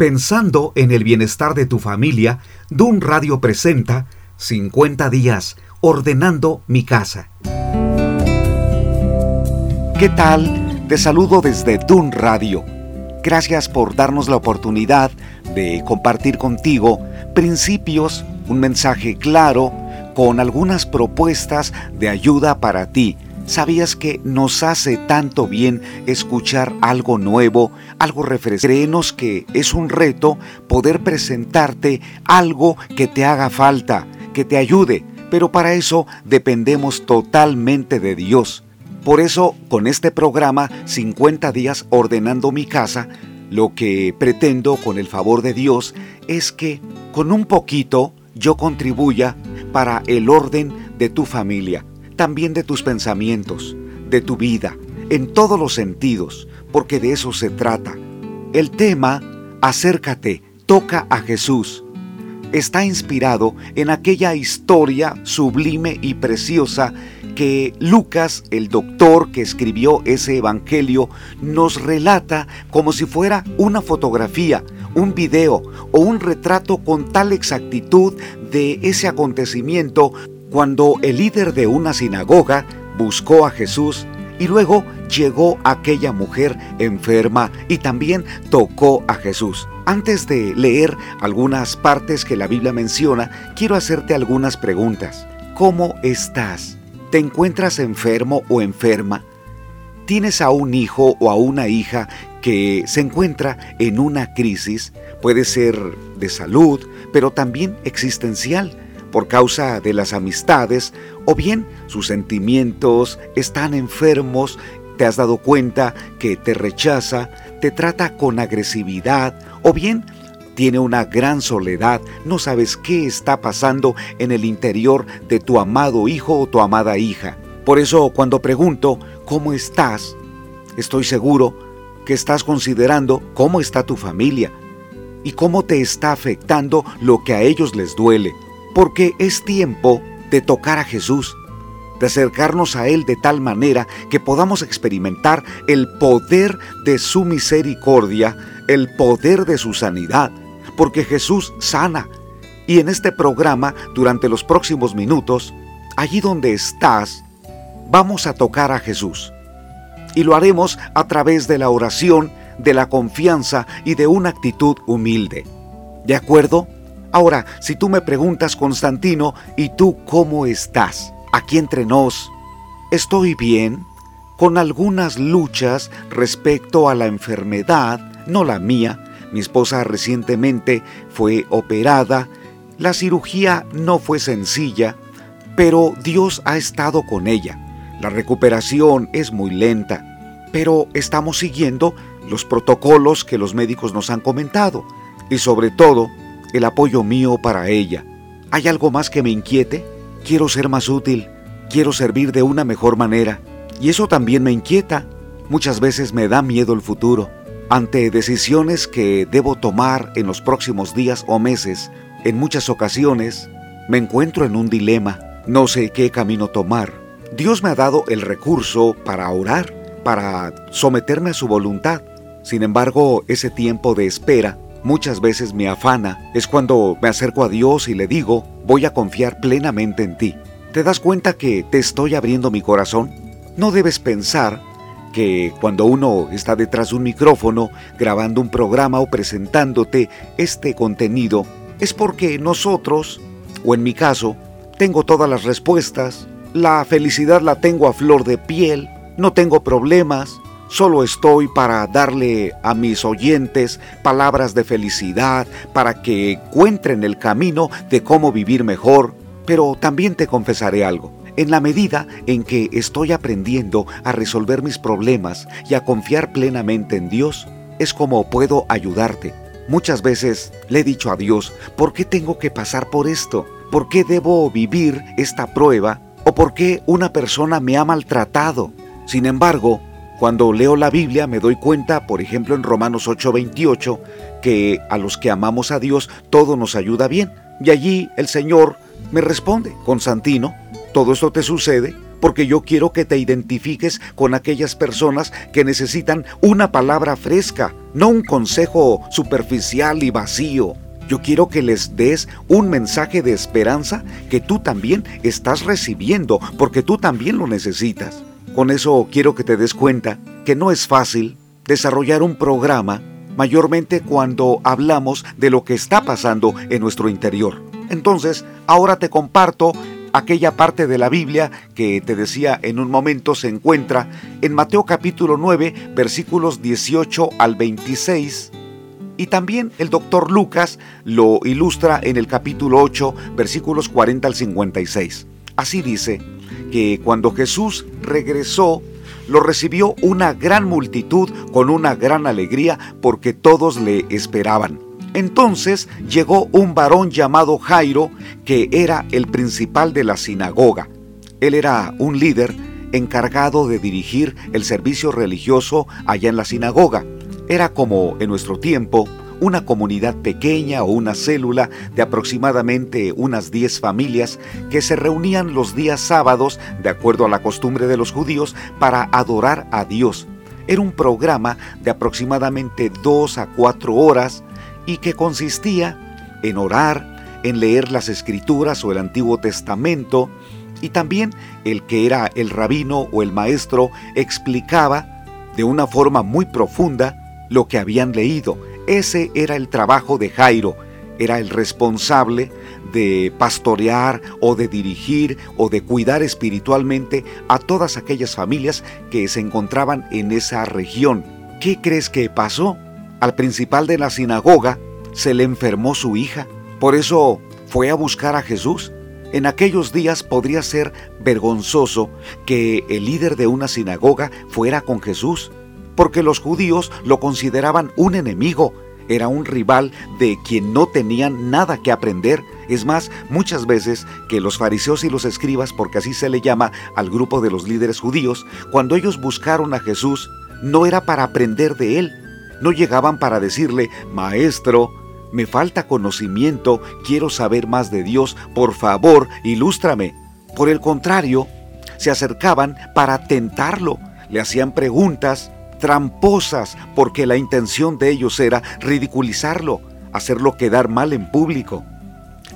Pensando en el bienestar de tu familia, Dun Radio presenta 50 días ordenando mi casa. ¿Qué tal? Te saludo desde Dun Radio. Gracias por darnos la oportunidad de compartir contigo principios, un mensaje claro, con algunas propuestas de ayuda para ti ¿Sabías que nos hace tanto bien escuchar algo nuevo, algo refrescante? Créenos que es un reto poder presentarte algo que te haga falta, que te ayude, pero para eso dependemos totalmente de Dios. Por eso, con este programa 50 días ordenando mi casa, lo que pretendo con el favor de Dios es que con un poquito yo contribuya para el orden de tu familia también de tus pensamientos, de tu vida, en todos los sentidos, porque de eso se trata. El tema, acércate, toca a Jesús, está inspirado en aquella historia sublime y preciosa que Lucas, el doctor que escribió ese evangelio, nos relata como si fuera una fotografía, un video o un retrato con tal exactitud de ese acontecimiento cuando el líder de una sinagoga buscó a Jesús y luego llegó aquella mujer enferma y también tocó a Jesús. Antes de leer algunas partes que la Biblia menciona, quiero hacerte algunas preguntas. ¿Cómo estás? ¿Te encuentras enfermo o enferma? ¿Tienes a un hijo o a una hija que se encuentra en una crisis? Puede ser de salud, pero también existencial por causa de las amistades o bien sus sentimientos están enfermos, te has dado cuenta que te rechaza, te trata con agresividad o bien tiene una gran soledad, no sabes qué está pasando en el interior de tu amado hijo o tu amada hija. Por eso cuando pregunto, ¿cómo estás? Estoy seguro que estás considerando cómo está tu familia y cómo te está afectando lo que a ellos les duele porque es tiempo de tocar a Jesús, de acercarnos a Él de tal manera que podamos experimentar el poder de su misericordia, el poder de su sanidad, porque Jesús sana. Y en este programa, durante los próximos minutos, allí donde estás, vamos a tocar a Jesús. Y lo haremos a través de la oración, de la confianza y de una actitud humilde. ¿De acuerdo? Ahora, si tú me preguntas, Constantino, ¿y tú cómo estás? Aquí entre nos, estoy bien, con algunas luchas respecto a la enfermedad, no la mía. Mi esposa recientemente fue operada, la cirugía no fue sencilla, pero Dios ha estado con ella. La recuperación es muy lenta, pero estamos siguiendo los protocolos que los médicos nos han comentado y sobre todo el apoyo mío para ella. ¿Hay algo más que me inquiete? Quiero ser más útil, quiero servir de una mejor manera. Y eso también me inquieta. Muchas veces me da miedo el futuro. Ante decisiones que debo tomar en los próximos días o meses, en muchas ocasiones me encuentro en un dilema. No sé qué camino tomar. Dios me ha dado el recurso para orar, para someterme a su voluntad. Sin embargo, ese tiempo de espera muchas veces me afana es cuando me acerco a Dios y le digo, voy a confiar plenamente en ti. ¿Te das cuenta que te estoy abriendo mi corazón? No debes pensar que cuando uno está detrás de un micrófono grabando un programa o presentándote este contenido, es porque nosotros, o en mi caso, tengo todas las respuestas, la felicidad la tengo a flor de piel, no tengo problemas, Solo estoy para darle a mis oyentes palabras de felicidad, para que encuentren el camino de cómo vivir mejor. Pero también te confesaré algo. En la medida en que estoy aprendiendo a resolver mis problemas y a confiar plenamente en Dios, es como puedo ayudarte. Muchas veces le he dicho a Dios, ¿por qué tengo que pasar por esto? ¿Por qué debo vivir esta prueba? ¿O por qué una persona me ha maltratado? Sin embargo, cuando leo la Biblia me doy cuenta, por ejemplo en Romanos 8:28, que a los que amamos a Dios todo nos ayuda bien. Y allí el Señor me responde, Constantino, todo esto te sucede porque yo quiero que te identifiques con aquellas personas que necesitan una palabra fresca, no un consejo superficial y vacío. Yo quiero que les des un mensaje de esperanza que tú también estás recibiendo, porque tú también lo necesitas. Con eso quiero que te des cuenta que no es fácil desarrollar un programa, mayormente cuando hablamos de lo que está pasando en nuestro interior. Entonces, ahora te comparto aquella parte de la Biblia que te decía en un momento se encuentra en Mateo capítulo 9 versículos 18 al 26 y también el doctor Lucas lo ilustra en el capítulo 8 versículos 40 al 56. Así dice que cuando Jesús regresó lo recibió una gran multitud con una gran alegría porque todos le esperaban. Entonces llegó un varón llamado Jairo, que era el principal de la sinagoga. Él era un líder encargado de dirigir el servicio religioso allá en la sinagoga. Era como en nuestro tiempo una comunidad pequeña o una célula de aproximadamente unas 10 familias que se reunían los días sábados, de acuerdo a la costumbre de los judíos, para adorar a Dios. Era un programa de aproximadamente 2 a 4 horas y que consistía en orar, en leer las escrituras o el Antiguo Testamento, y también el que era el rabino o el maestro explicaba de una forma muy profunda lo que habían leído. Ese era el trabajo de Jairo, era el responsable de pastorear o de dirigir o de cuidar espiritualmente a todas aquellas familias que se encontraban en esa región. ¿Qué crees que pasó? Al principal de la sinagoga se le enfermó su hija. Por eso fue a buscar a Jesús. En aquellos días podría ser vergonzoso que el líder de una sinagoga fuera con Jesús, porque los judíos lo consideraban un enemigo, era un rival de quien no tenían nada que aprender. Es más, muchas veces que los fariseos y los escribas, porque así se le llama al grupo de los líderes judíos, cuando ellos buscaron a Jesús, no era para aprender de él, no llegaban para decirle, Maestro, me falta conocimiento, quiero saber más de Dios, por favor, ilústrame. Por el contrario, se acercaban para tentarlo, le hacían preguntas tramposas porque la intención de ellos era ridiculizarlo, hacerlo quedar mal en público.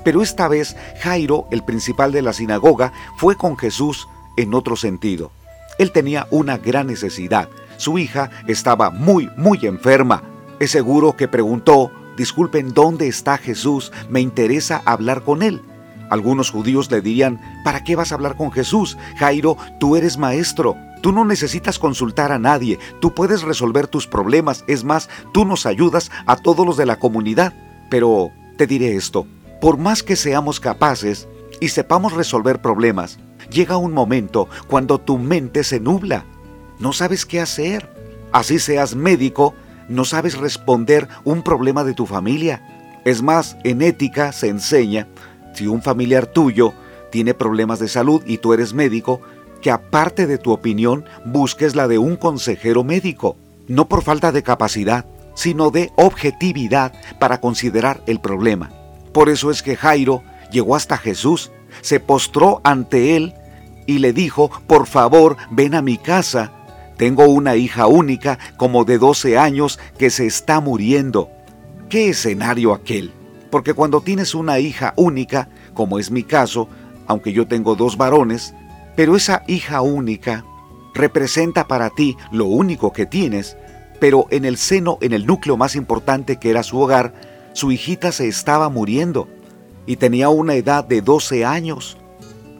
Pero esta vez Jairo, el principal de la sinagoga, fue con Jesús en otro sentido. Él tenía una gran necesidad, su hija estaba muy, muy enferma. Es seguro que preguntó, disculpen, ¿dónde está Jesús? Me interesa hablar con él. Algunos judíos le dirían, ¿para qué vas a hablar con Jesús? Jairo, tú eres maestro. Tú no necesitas consultar a nadie, tú puedes resolver tus problemas, es más, tú nos ayudas a todos los de la comunidad. Pero te diré esto, por más que seamos capaces y sepamos resolver problemas, llega un momento cuando tu mente se nubla no sabes qué hacer. Así seas médico, no sabes responder un problema de tu familia. Es más, en ética se enseña, si un familiar tuyo tiene problemas de salud y tú eres médico, que aparte de tu opinión busques la de un consejero médico, no por falta de capacidad, sino de objetividad para considerar el problema. Por eso es que Jairo llegó hasta Jesús, se postró ante él y le dijo, por favor, ven a mi casa tengo una hija única como de 12 años que se está muriendo. ¿Qué escenario aquel? Porque cuando tienes una hija única, como es mi caso, aunque yo tengo dos varones, pero esa hija única representa para ti lo único que tienes, pero en el seno, en el núcleo más importante que era su hogar, su hijita se estaba muriendo y tenía una edad de 12 años.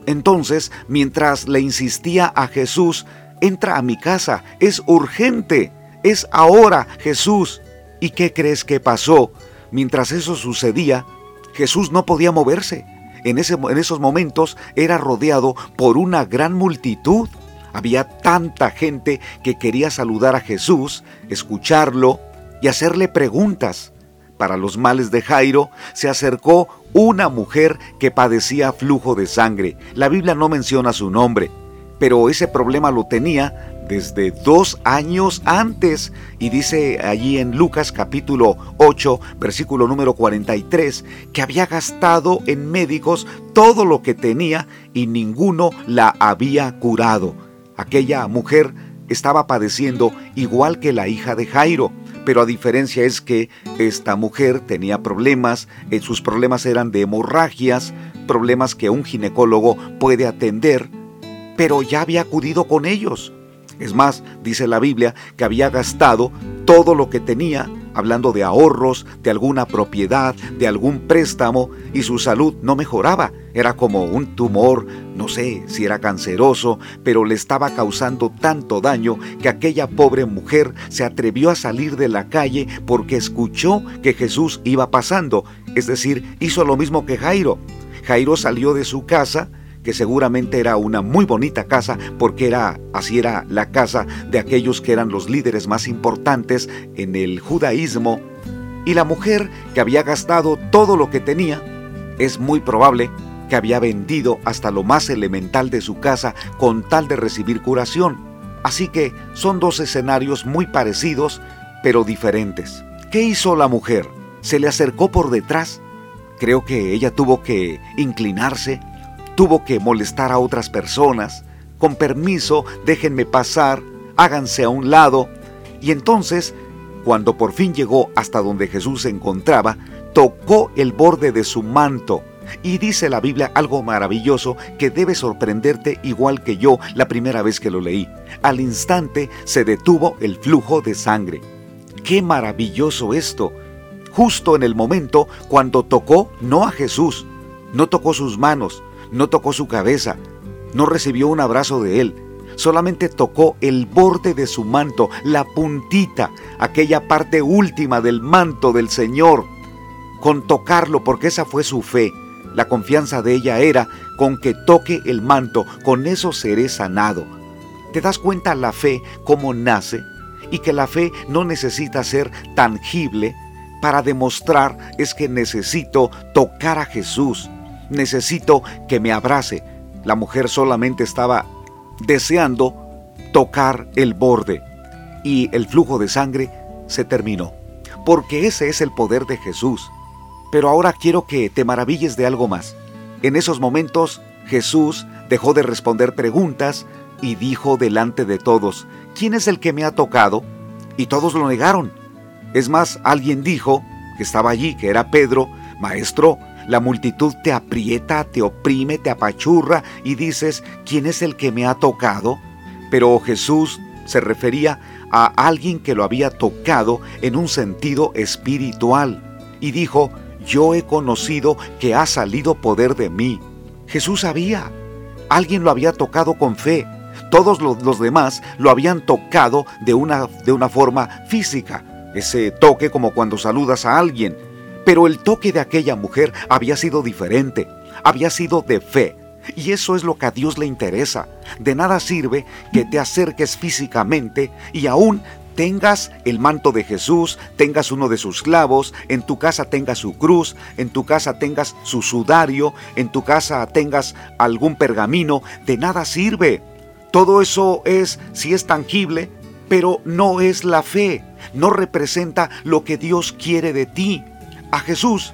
Entonces, mientras le insistía a Jesús entra a mi casa, es urgente, es ahora, Jesús. ¿Y qué crees que pasó? Mientras eso sucedía, Jesús no podía moverse. En, ese, en esos momentos era rodeado por una gran multitud. Había tanta gente que quería saludar a Jesús, escucharlo y hacerle preguntas. Para los males de Jairo se acercó una mujer que padecía flujo de sangre. La Biblia no menciona su nombre, pero ese problema lo tenía desde dos años antes. Y dice allí en Lucas capítulo 8, versículo número 43, que había gastado en médicos todo lo que tenía y ninguno la había curado. Aquella mujer estaba padeciendo igual que la hija de Jairo, pero a diferencia es que esta mujer tenía problemas, eh, sus problemas eran de hemorragias, problemas que un ginecólogo puede atender, pero ya había acudido con ellos. Es más, dice la Biblia que había gastado todo lo que tenía, hablando de ahorros, de alguna propiedad, de algún préstamo, y su salud no mejoraba. Era como un tumor, no sé si era canceroso, pero le estaba causando tanto daño que aquella pobre mujer se atrevió a salir de la calle porque escuchó que Jesús iba pasando. Es decir, hizo lo mismo que Jairo. Jairo salió de su casa, que seguramente era una muy bonita casa porque era así era la casa de aquellos que eran los líderes más importantes en el judaísmo y la mujer que había gastado todo lo que tenía es muy probable que había vendido hasta lo más elemental de su casa con tal de recibir curación. Así que son dos escenarios muy parecidos pero diferentes. ¿Qué hizo la mujer? ¿Se le acercó por detrás? Creo que ella tuvo que inclinarse, tuvo que molestar a otras personas. Con permiso, déjenme pasar, háganse a un lado. Y entonces, cuando por fin llegó hasta donde Jesús se encontraba, tocó el borde de su manto. Y dice la Biblia algo maravilloso que debe sorprenderte igual que yo la primera vez que lo leí. Al instante se detuvo el flujo de sangre. ¡Qué maravilloso esto! Justo en el momento cuando tocó no a Jesús, no tocó sus manos, no tocó su cabeza, no recibió un abrazo de él, solamente tocó el borde de su manto, la puntita, aquella parte última del manto del Señor. Con tocarlo, porque esa fue su fe, la confianza de ella era con que toque el manto, con eso seré sanado. ¿Te das cuenta la fe cómo nace? Y que la fe no necesita ser tangible para demostrar es que necesito tocar a Jesús, necesito que me abrace. La mujer solamente estaba deseando tocar el borde y el flujo de sangre se terminó. Porque ese es el poder de Jesús. Pero ahora quiero que te maravilles de algo más. En esos momentos Jesús dejó de responder preguntas y dijo delante de todos, ¿quién es el que me ha tocado? Y todos lo negaron. Es más, alguien dijo, que estaba allí, que era Pedro, Maestro, la multitud te aprieta, te oprime, te apachurra y dices, ¿quién es el que me ha tocado? Pero Jesús se refería a alguien que lo había tocado en un sentido espiritual y dijo, yo he conocido que ha salido poder de mí. Jesús sabía, alguien lo había tocado con fe, todos los, demás lo habían tocado de una, de una forma física, ese toque como cuando saludas a alguien, pero el toque de aquella mujer había sido diferente, había sido de fe. Y eso es lo que a Dios le interesa. De nada sirve que te acerques físicamente y aún tengas el manto de Jesús, tengas uno de sus clavos, en tu casa tengas su cruz, en tu casa tengas su sudario, en tu casa tengas algún pergamino, de nada sirve. Todo eso es, si es tangible, pero no es la fe, no representa lo que Dios quiere de ti. A Jesús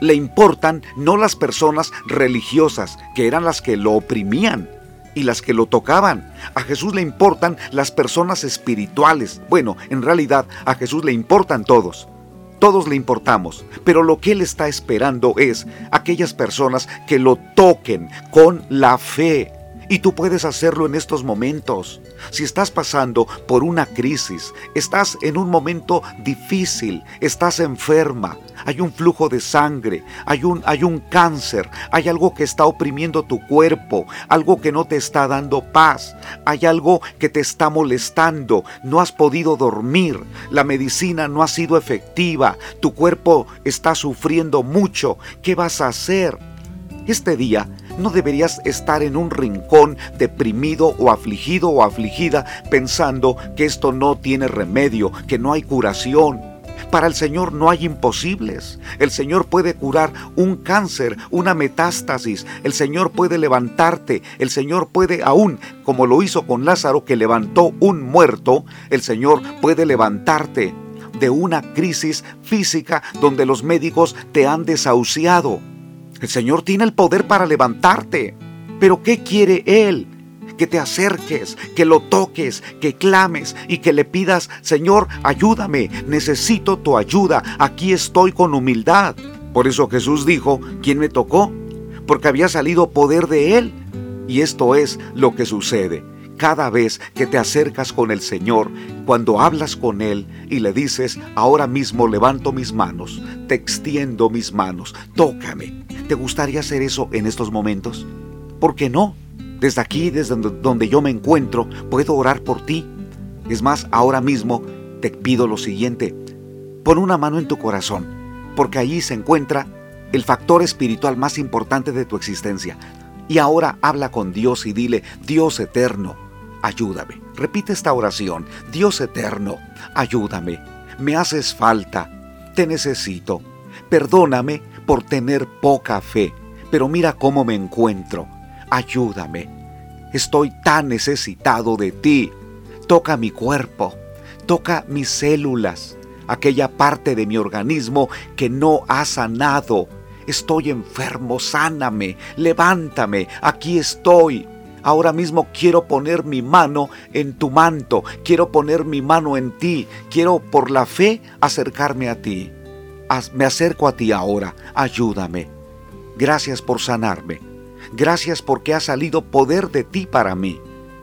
le importan no las personas religiosas, que eran las que lo oprimían y las que lo tocaban. A Jesús le importan las personas espirituales. Bueno, en realidad a Jesús le importan todos. Todos le importamos, pero lo que Él está esperando es aquellas personas que lo toquen con la fe, y tú puedes hacerlo en estos momentos. Si estás pasando por una crisis, estás en un momento difícil, estás enferma, hay un flujo de sangre, hay un, hay un cáncer, hay algo que está oprimiendo tu cuerpo, algo que no te está dando paz, hay algo que te está molestando, no has podido dormir, la medicina no ha sido efectiva, tu cuerpo está sufriendo mucho, ¿qué vas a hacer? Este día no deberías estar en un rincón deprimido o afligido o afligida pensando que esto no tiene remedio, que no hay curación. Para el Señor no hay imposibles. El Señor puede curar un cáncer, una metástasis. El Señor puede levantarte. El Señor puede aún, como lo hizo con Lázaro que levantó un muerto, el Señor puede levantarte de una crisis física donde los médicos te han desahuciado. El Señor tiene el poder para levantarte. Pero ¿qué quiere Él? que te acerques, que lo toques, que clames y que le pidas, Señor, ayúdame, necesito tu ayuda, aquí estoy con humildad. Por eso Jesús dijo, ¿quién me tocó? Porque había salido poder de Él. Y esto es lo que sucede. Cada vez que te acercas con el Señor, cuando hablas con Él y le dices, ahora mismo levanto mis manos, te extiendo mis manos, tócame. ¿Te gustaría hacer eso en estos momentos? ¿Por qué no? Desde aquí, desde donde yo me encuentro, puedo orar por ti. Es más, ahora mismo te pido lo siguiente. Pon una mano en tu corazón, porque allí se encuentra el factor espiritual más importante de tu existencia. Y ahora habla con Dios y dile, Dios eterno, ayúdame. Repite esta oración, Dios eterno, ayúdame. Me haces falta, te necesito. Perdóname por tener poca fe, pero mira cómo me encuentro ayúdame. Estoy tan necesitado de ti. Toca mi cuerpo, toca mis células, aquella parte de mi organismo que no ha sanado. Estoy enfermo, sáname, levántame, aquí estoy. Ahora mismo quiero poner mi mano en tu manto, quiero poner mi mano en ti, quiero por la fe acercarme a ti. Me acerco a ti ahora, ayúdame. Gracias por sanarme. Gracias porque ha salido poder de ti para mí.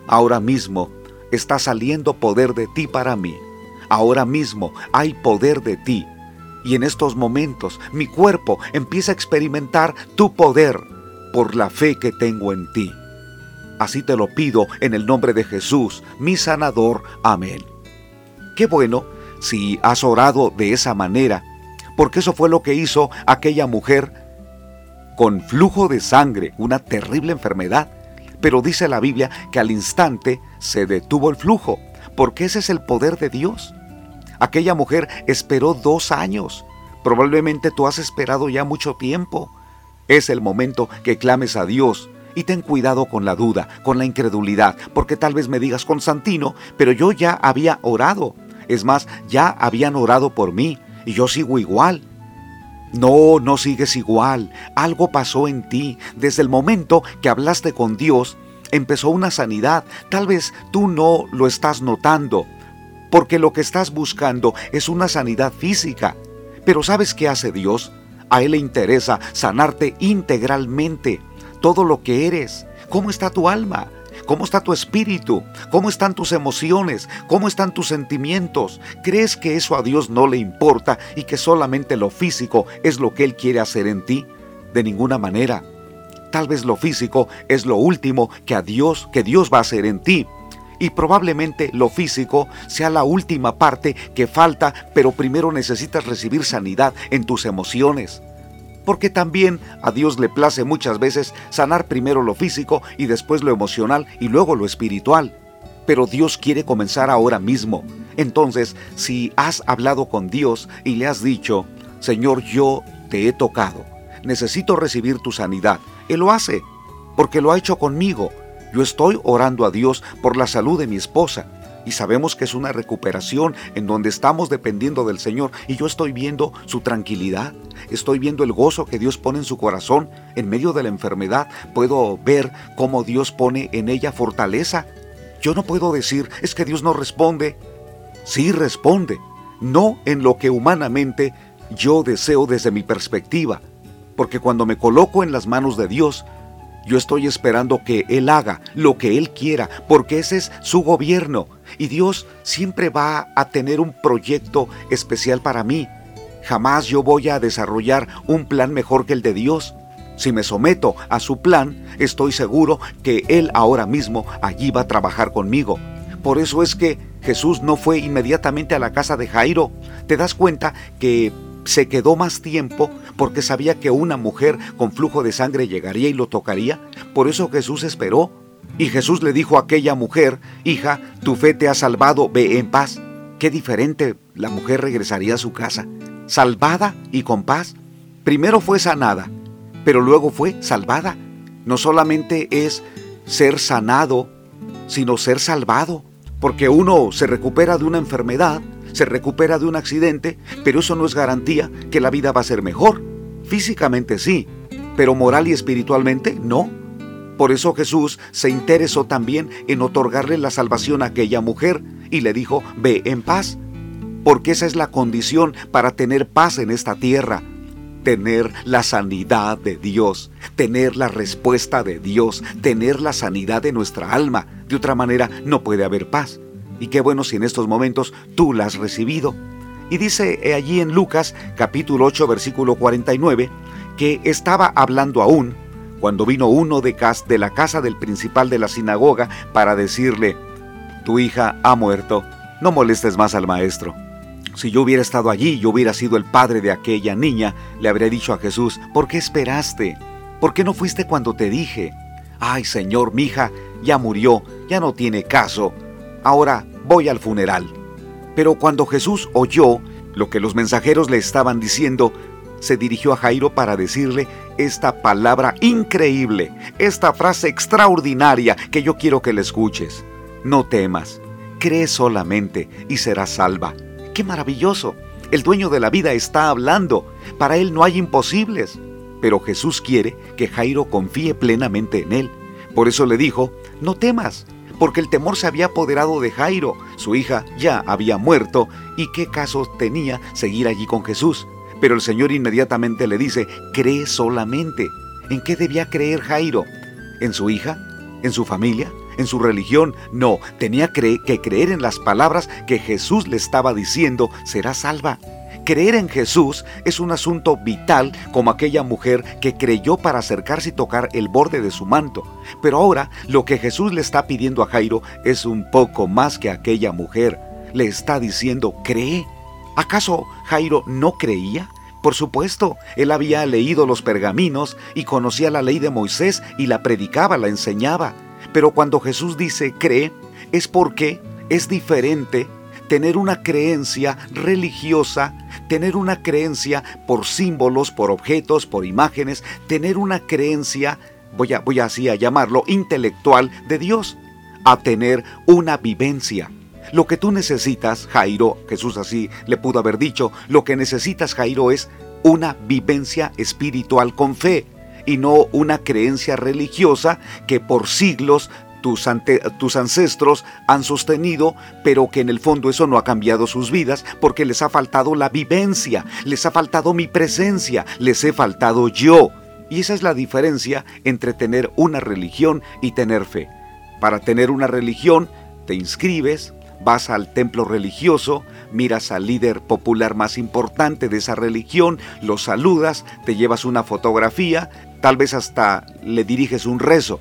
Ahora mismo está saliendo poder de ti para mí. Ahora mismo hay poder de ti. Y en estos momentos mi cuerpo empieza a experimentar tu poder por la fe que tengo en ti. Así te lo pido en el nombre de Jesús, mi sanador. Amén. Qué bueno si has orado de esa manera, porque eso fue lo que hizo aquella mujer con flujo de sangre, una terrible enfermedad. Pero dice la Biblia que al instante se detuvo el flujo, porque ese es el poder de Dios. Aquella mujer esperó dos años. Probablemente tú has esperado ya mucho tiempo. Es el momento que clames a Dios y ten cuidado con la duda, con la incredulidad, porque tal vez me digas, Constantino, pero yo ya había orado. Es más, ya habían orado por mí y yo sigo igual. No, no sigues igual. Algo pasó en ti. Desde el momento que hablaste con Dios, empezó una sanidad. Tal vez tú no lo estás notando, porque lo que estás buscando es una sanidad física. Pero ¿sabes qué hace Dios? A Él le interesa sanarte integralmente, todo lo que eres. ¿Cómo está tu alma? ¿Cómo está tu espíritu? ¿Cómo están tus emociones? ¿Cómo están tus sentimientos? ¿Crees que eso a Dios no le importa y que solamente lo físico es lo que Él quiere hacer en ti? De ninguna manera. Tal vez lo físico es lo último que a Dios, que Dios va a hacer en ti. Y probablemente lo físico sea la última parte que falta, pero primero necesitas recibir sanidad en tus emociones porque también a Dios le place muchas veces sanar primero lo físico y después lo emocional y luego lo espiritual. Pero Dios quiere comenzar ahora mismo. Entonces, si has hablado con Dios y le has dicho, Señor, yo te he tocado, necesito recibir tu sanidad, Él lo hace, porque lo ha hecho conmigo. Yo estoy orando a Dios por la salud de mi esposa y sabemos que es una recuperación en donde estamos dependiendo del Señor y yo estoy viendo su tranquilidad, estoy viendo el gozo que Dios pone en su corazón en medio de la enfermedad, puedo ver cómo Dios pone en ella fortaleza. Yo no puedo decir, es que Dios no responde. Sí responde, no en lo que humanamente yo deseo desde mi perspectiva, porque cuando me coloco en las manos de Dios, yo estoy esperando que Él haga lo que Él quiera, porque ese es su gobierno. Y Dios siempre va a tener un proyecto especial para mí. Jamás yo voy a desarrollar un plan mejor que el de Dios. Si me someto a su plan, estoy seguro que Él ahora mismo allí va a trabajar conmigo. Por eso es que Jesús no fue inmediatamente a la casa de Jairo. Te das cuenta que se quedó más tiempo porque sabía que una mujer con flujo de sangre llegaría y lo tocaría. Por eso Jesús esperó. Y Jesús le dijo a aquella mujer, hija, tu fe te ha salvado, ve en paz. qué diferente la mujer regresaría a su casa, salvada y con paz. Primero fue sanada, pero luego fue salvada. No solamente es ser sanado, sino ser salvado, porque uno se recupera de una enfermedad, se recupera de un accidente, pero eso no es garantía que la vida va a ser mejor. Físicamente sí, pero moral y espiritualmente no. Por eso Jesús se interesó también en otorgarle la salvación a aquella mujer y le dijo, ve en paz, porque esa es la condición para tener paz en esta tierra, tener la sanidad de Dios, tener la respuesta de Dios, tener la sanidad de nuestra alma. De otra manera no puede haber paz. Y qué bueno si en estos momentos tú la has recibido. Y dice allí en Lucas capítulo 8 versículo 49 que estaba hablando aún cuando vino uno de, de la casa del principal de la sinagoga para decirle, tu hija ha muerto, no molestes más al maestro. Si yo hubiera estado allí, yo hubiera sido el padre de aquella niña, le habría dicho a Jesús, ¿por qué esperaste? ¿Por qué no fuiste cuando te dije? Ay, Señor, mi hija ya murió, ya no tiene caso. Ahora voy al funeral. Pero cuando Jesús oyó lo que los mensajeros le estaban diciendo, se dirigió a Jairo para decirle esta palabra increíble, esta frase extraordinaria que yo quiero que le escuches. No temas, cree solamente y serás salva. ¡Qué maravilloso! El dueño de la vida está hablando. Para él no hay imposibles. Pero Jesús quiere que Jairo confíe plenamente en él. Por eso le dijo, no temas, porque el temor se había apoderado de Jairo. Su hija ya había muerto y qué caso tenía seguir allí con Jesús. Pero el Señor inmediatamente le dice, cree solamente. ¿En qué debía creer Jairo? ¿En su hija? ¿En su familia? ¿En su religión? No, tenía que creer en las palabras que Jesús le estaba diciendo, será salva. Creer en Jesús es un asunto vital como aquella mujer que creyó para acercarse y tocar el borde de su manto. Pero ahora lo que Jesús le está pidiendo a Jairo es un poco más que aquella mujer. Le está diciendo, cree. ¿Acaso Jairo no creía? Por supuesto, él había leído los pergaminos y conocía la ley de Moisés y la predicaba, la enseñaba. Pero cuando Jesús dice cree, es porque es diferente tener una creencia religiosa, tener una creencia por símbolos, por objetos, por imágenes, tener una creencia, voy, a, voy así a llamarlo, intelectual de Dios, a tener una vivencia. Lo que tú necesitas, Jairo, Jesús así le pudo haber dicho, lo que necesitas, Jairo, es una vivencia espiritual con fe y no una creencia religiosa que por siglos tus, tus, ancestros han sostenido, pero que en el fondo eso no ha cambiado sus vidas porque les ha faltado la vivencia, les ha faltado mi presencia, les he faltado yo. Y esa es la diferencia entre tener una religión y tener fe. Para tener una religión, te inscribes, vas al templo religioso, miras al líder popular más importante de esa religión, lo saludas, te llevas una fotografía, tal vez hasta le diriges un rezo.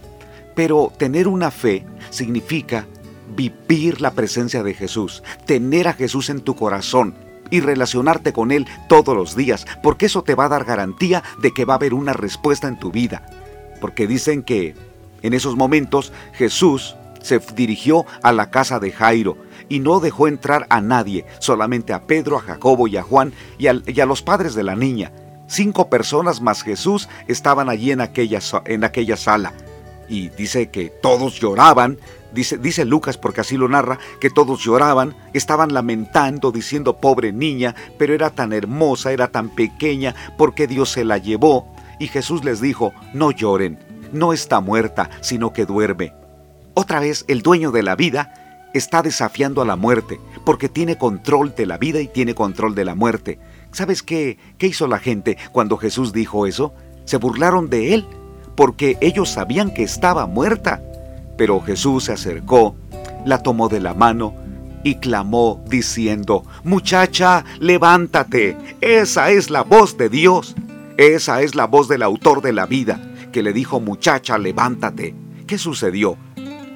Pero tener una fe significa vivir la presencia de Jesús, tener a Jesús en tu corazón y relacionarte con Él todos los días, porque eso te va a dar garantía de que va a haber una respuesta en tu vida. Porque dicen que en esos momentos Jesús se dirigió a la casa de Jairo y no dejó entrar a nadie, solamente a Pedro, a Jacobo y a Juan y a, los padres de la niña. Cinco personas más Jesús estaban allí en aquella, en aquella sala. Y dice que todos lloraban, dice, dice Lucas porque así lo narra, que todos lloraban, estaban lamentando, diciendo pobre niña, pero era tan hermosa, era tan pequeña, porque Dios se la llevó. Y Jesús les dijo, no lloren, no está muerta, sino que duerme. Otra vez el dueño de la vida está desafiando a la muerte, porque tiene control de la vida y tiene control de la muerte. ¿Sabes qué? ¿Qué hizo la gente cuando Jesús dijo eso? Se burlaron de él, porque ellos sabían que estaba muerta. Pero Jesús se acercó, la tomó de la mano y clamó diciendo, Muchacha, levántate. Esa es la voz de Dios. Esa es la voz del autor de la vida, que le dijo, Muchacha, levántate. ¿Qué sucedió?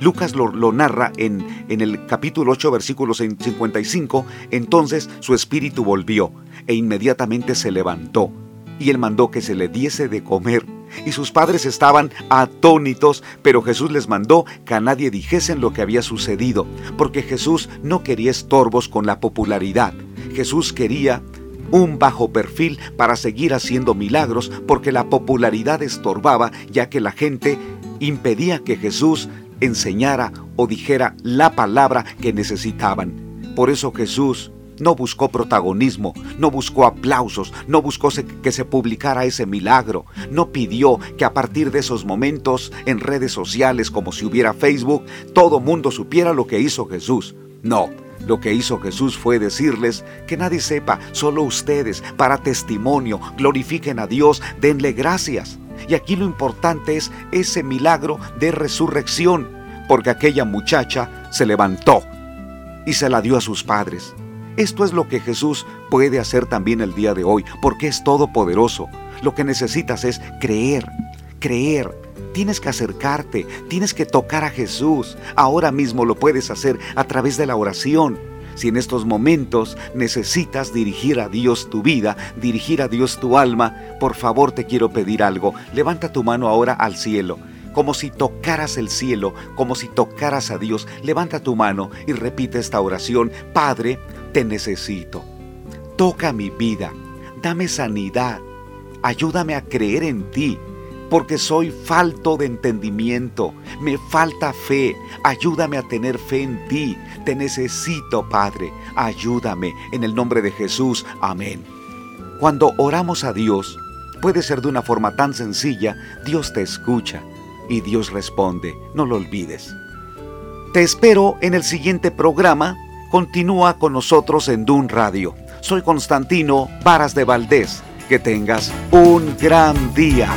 Lucas lo, narra en, en el capítulo 8, versículo 55, entonces su espíritu volvió e inmediatamente se levantó, y él mandó que se le diese de comer. Y sus padres estaban atónitos, pero Jesús les mandó que a nadie dijesen lo que había sucedido, porque Jesús no quería estorbos con la popularidad. Jesús quería un bajo perfil para seguir haciendo milagros porque la popularidad estorbaba ya que la gente impedía que Jesús enseñara o dijera la palabra que necesitaban. Por eso Jesús no buscó protagonismo, no buscó aplausos, no buscó que se publicara ese milagro, no pidió que a partir de esos momentos en redes sociales como si hubiera Facebook, todo mundo supiera lo que hizo Jesús. No, lo que hizo Jesús fue decirles que nadie sepa, solo ustedes, para testimonio, glorifiquen a Dios, denle gracias. Y aquí lo importante es ese milagro de resurrección, porque aquella muchacha se levantó y se la dio a sus padres. Esto es lo que Jesús puede hacer también el día de hoy, porque es todopoderoso. Lo que necesitas es creer, creer. Tienes que acercarte, tienes que tocar a Jesús. Ahora mismo lo puedes hacer a través de la oración. Si en estos momentos necesitas dirigir a Dios tu vida, dirigir a Dios tu alma, por favor te quiero pedir algo. Levanta tu mano ahora al cielo como si tocaras el cielo, como si tocaras a Dios. Levanta tu mano y repite esta oración. Padre, te necesito. Toca mi vida, dame sanidad, ayúdame a creer en ti, porque soy falto de entendimiento, me falta fe, ayúdame a tener fe en ti, te necesito Padre, ayúdame. En el nombre de Jesús, amén. Cuando oramos a Dios, puede ser de una forma tan sencilla, Dios te escucha y Dios responde, no lo olvides. Te espero en el siguiente programa Continúa con nosotros en Dun Radio. Soy Constantino Varas de Valdés. Que tengas un gran día.